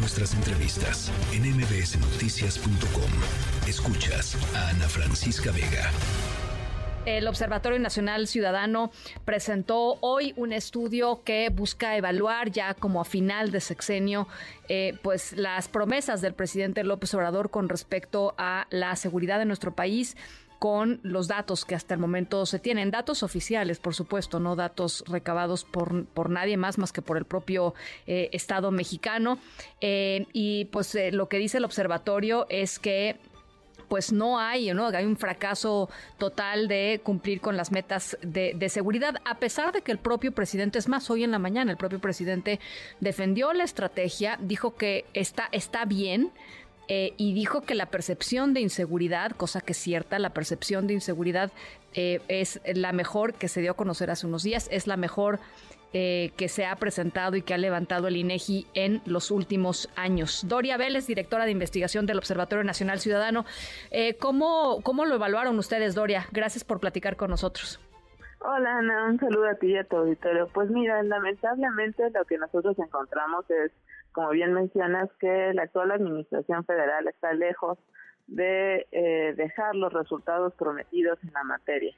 nuestras entrevistas en mbsnoticias.com. Escuchas a Ana Francisca Vega. El Observatorio Nacional Ciudadano presentó hoy un estudio que busca evaluar ya como a final de sexenio eh, pues las promesas del presidente López Obrador con respecto a la seguridad de nuestro país con los datos que hasta el momento se tienen, datos oficiales, por supuesto, no datos recabados por, por nadie más más que por el propio eh, Estado mexicano. Eh, y pues eh, lo que dice el observatorio es que pues no hay, ¿no? Hay un fracaso total de cumplir con las metas de, de, seguridad, a pesar de que el propio presidente, es más, hoy en la mañana el propio presidente defendió la estrategia, dijo que está, está bien, eh, y dijo que la percepción de inseguridad, cosa que es cierta, la percepción de inseguridad eh, es la mejor que se dio a conocer hace unos días, es la mejor eh, que se ha presentado y que ha levantado el INEGI en los últimos años. Doria Vélez, directora de investigación del Observatorio Nacional Ciudadano. ¿cómo, ¿Cómo lo evaluaron ustedes, Doria? Gracias por platicar con nosotros. Hola Ana, un saludo a ti y a tu auditorio. Pues mira, lamentablemente lo que nosotros encontramos es como bien mencionas, que la actual administración federal está lejos de eh, dejar los resultados prometidos en la materia.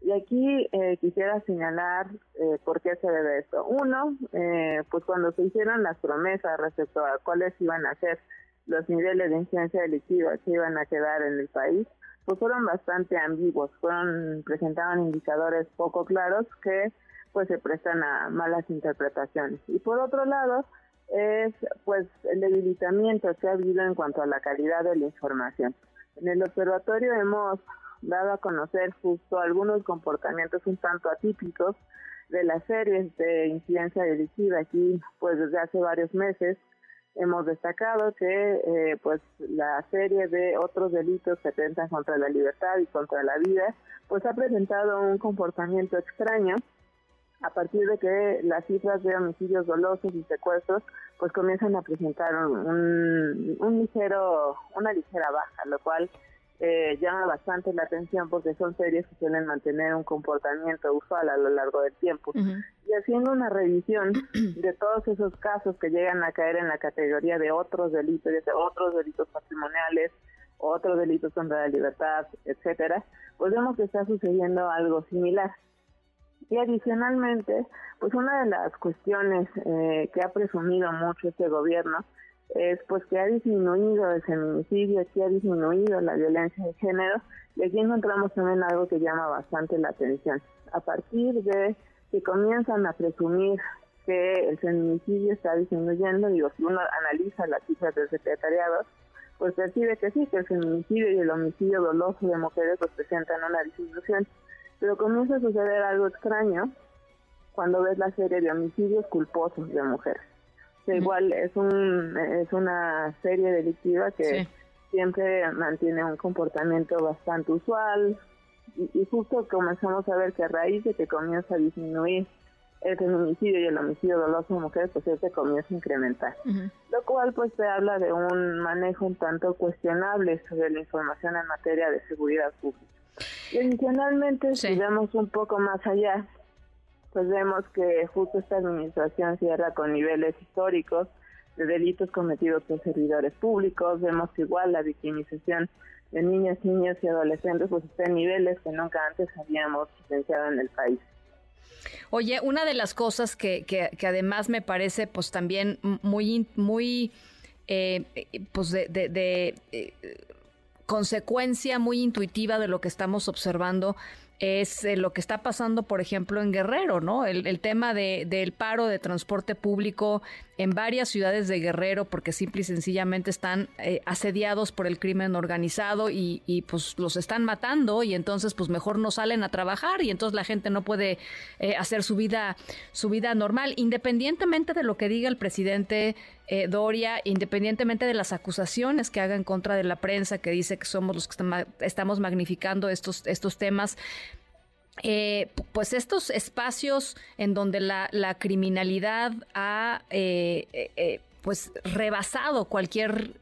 Y aquí eh, quisiera señalar eh, por qué se debe esto. Uno, eh, pues cuando se hicieron las promesas respecto a cuáles iban a ser los niveles de incidencia delictiva que iban a quedar en el país, pues fueron bastante ambiguos, fueron presentaban indicadores poco claros que pues se prestan a malas interpretaciones. Y por otro lado, es pues el debilitamiento que ha habido en cuanto a la calidad de la información. En el observatorio hemos dado a conocer justo algunos comportamientos un tanto atípicos de las series de incidencia delictiva aquí pues desde hace varios meses hemos destacado que eh, pues la serie de otros delitos que atentan contra la libertad y contra la vida pues ha presentado un comportamiento extraño a partir de que las cifras de homicidios dolosos y secuestros pues comienzan a presentar un, un ligero una ligera baja lo cual eh, llama bastante la atención porque son series que suelen mantener un comportamiento usual a lo largo del tiempo. Y haciendo una revisión de todos esos casos que llegan a caer en la categoría de otros delitos de otros delitos patrimoniales otros delitos contra la libertad etcétera pues vemos que está sucediendo algo similar y adicionalmente, pues una de las cuestiones eh, que ha presumido mucho este gobierno es pues que ha disminuido el feminicidio, que ha disminuido la violencia de género y aquí encontramos también algo que llama bastante la atención. A partir de que comienzan a presumir que el feminicidio está disminuyendo, digo, si uno analiza las cifras del secretariado, pues percibe que sí, que el feminicidio y el homicidio doloso de mujeres pues presentan una disminución pero comienza a suceder algo extraño cuando ves la serie de homicidios culposos de mujeres. Igual es un es una serie delictiva que siempre mantiene un comportamiento bastante usual y, justo comenzamos a ver que a raíz de que comienza a disminuir el feminicidio y el homicidio doloso de mujeres, pues este comienza a incrementar. Lo cual pues te habla de un manejo un tanto cuestionable sobre la información en materia de seguridad pública. Y adicionalmente, si vemos un poco más allá, pues vemos que justo esta administración cierra con niveles históricos de delitos cometidos por servidores públicos, vemos que igual la victimización de niñas, niños y adolescentes pues está en niveles que nunca antes habíamos presenciado en el país. Oye, una de las cosas que, que, además me parece pues también muy, muy, eh, pues de, de, eh, consecuencia muy intuitiva de lo que estamos observando es eh, lo que está pasando, por ejemplo, en Guerrero, ¿no? El, tema de, del paro de transporte público en varias ciudades de Guerrero, porque simple y sencillamente están eh, asediados por el crimen organizado y, y, pues los están matando y entonces pues mejor no salen a trabajar y entonces la gente no puede eh, hacer su vida, su vida normal, independientemente de lo que diga el presidente Doria, independientemente de las acusaciones que haga en contra de la prensa que dice que somos los que estamos magnificando estos, estos temas. Eh, pues estos espacios en donde la, criminalidad ha eh, eh, pues rebasado cualquier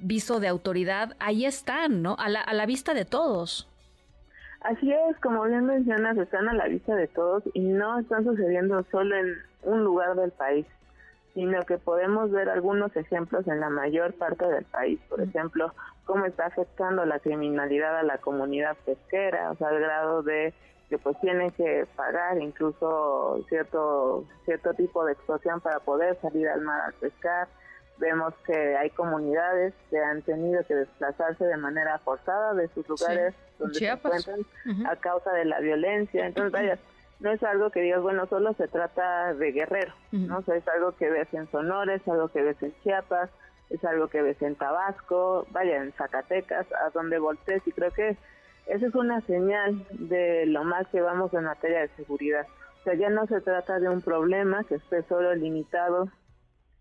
viso de autoridad, ahí están, ¿no? A la, a la vista de todos. Así es, como bien mencionas, están a la vista de todos y no están sucediendo solo en un lugar del país. Sino que podemos ver algunos ejemplos en la mayor parte del país. Por ejemplo, cómo está afectando la criminalidad a la comunidad pesquera, o sea, al grado de que pues tienen que pagar incluso cierto cierto tipo de extorsión para poder salir al mar a pescar. Vemos que hay comunidades que han tenido que desplazarse de manera forzada de sus lugares donde se encuentran a causa de la violencia. Entonces, vaya, no es algo que digas, bueno, solo se trata de Guerrero, ¿no? O sea, es algo que ves en Sonora, es algo que ves en Chiapas, es algo que ves en Tabasco, vaya, en Zacatecas, a donde voltees, y creo que esa es una señal de lo más que vamos en materia de seguridad. O sea, ya no se trata de un problema que esté solo limitado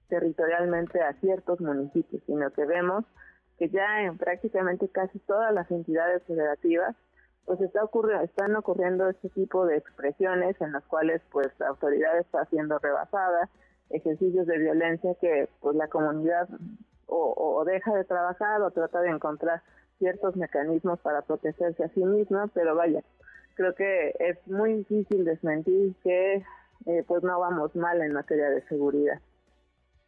territorialmente a ciertos municipios, sino que vemos que ya en prácticamente casi todas las entidades federativas pues está ocurriendo, están ocurriendo este tipo de expresiones en las cuales pues la autoridad está siendo rebasada, ejercicios de violencia que pues la comunidad o, o deja de trabajar o trata de encontrar ciertos mecanismos para protegerse a sí misma, pero vaya, creo que es muy difícil desmentir que eh, pues no vamos mal en materia de seguridad.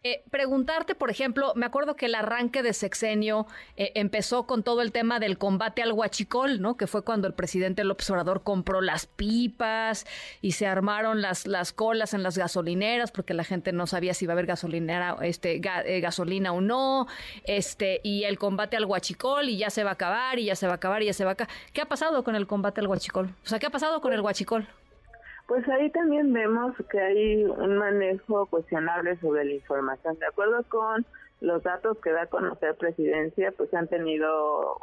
Eh, preguntarte, por ejemplo, me acuerdo que el arranque de sexenio eh, empezó con todo el tema del combate al huachicol, ¿no? Que fue cuando el presidente López Obrador compró las pipas y se armaron las, las colas en las gasolineras porque la gente no sabía si iba a haber gasolinera, este, eh, gasolina o no, este, y el combate al huachicol y ya se va a acabar y ya se va a acabar y ya se va a acabar. ¿Qué ha pasado con el combate al huachicol? O sea, ¿qué ha pasado con el huachicol? Pues ahí también vemos que hay un manejo cuestionable sobre la información. De acuerdo con los datos que da a conocer Presidencia, pues han tenido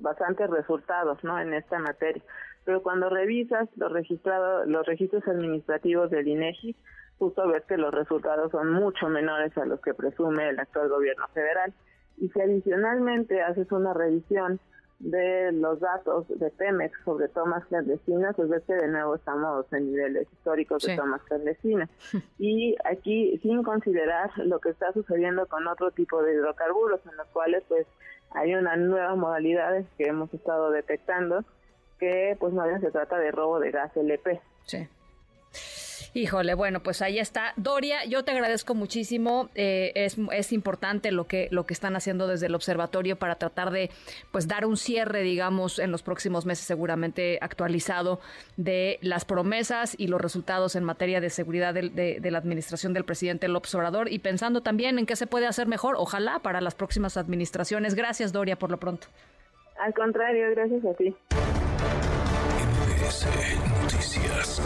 bastantes resultados, ¿no? En esta materia. Pero cuando revisas los registrados, los registros administrativos del INEGI, justo ves que los resultados son mucho menores a los que presume el actual gobierno federal. Y si adicionalmente haces una revisión de los datos de Pemex sobre tomas clandestinas, pues ves que de nuevo estamos en niveles históricos de tomas clandestinas. Y aquí, sin considerar lo que está sucediendo con otro tipo de hidrocarburos, en los cuales pues hay una nueva modalidad que hemos estado detectando, que pues no se trata de robo de gas LP. Sí. Híjole, bueno, pues ahí está. Doria, yo te agradezco muchísimo. Eh, es, es, importante lo que, lo que están haciendo desde el observatorio para tratar de pues dar un cierre, digamos, en los próximos meses, seguramente actualizado, de las promesas y los resultados en materia de seguridad de, de, la administración del presidente López Obrador y pensando también en qué se puede hacer mejor, ojalá, para las próximas administraciones. Gracias, Doria, por lo pronto. Al contrario, gracias a ti. Noticias.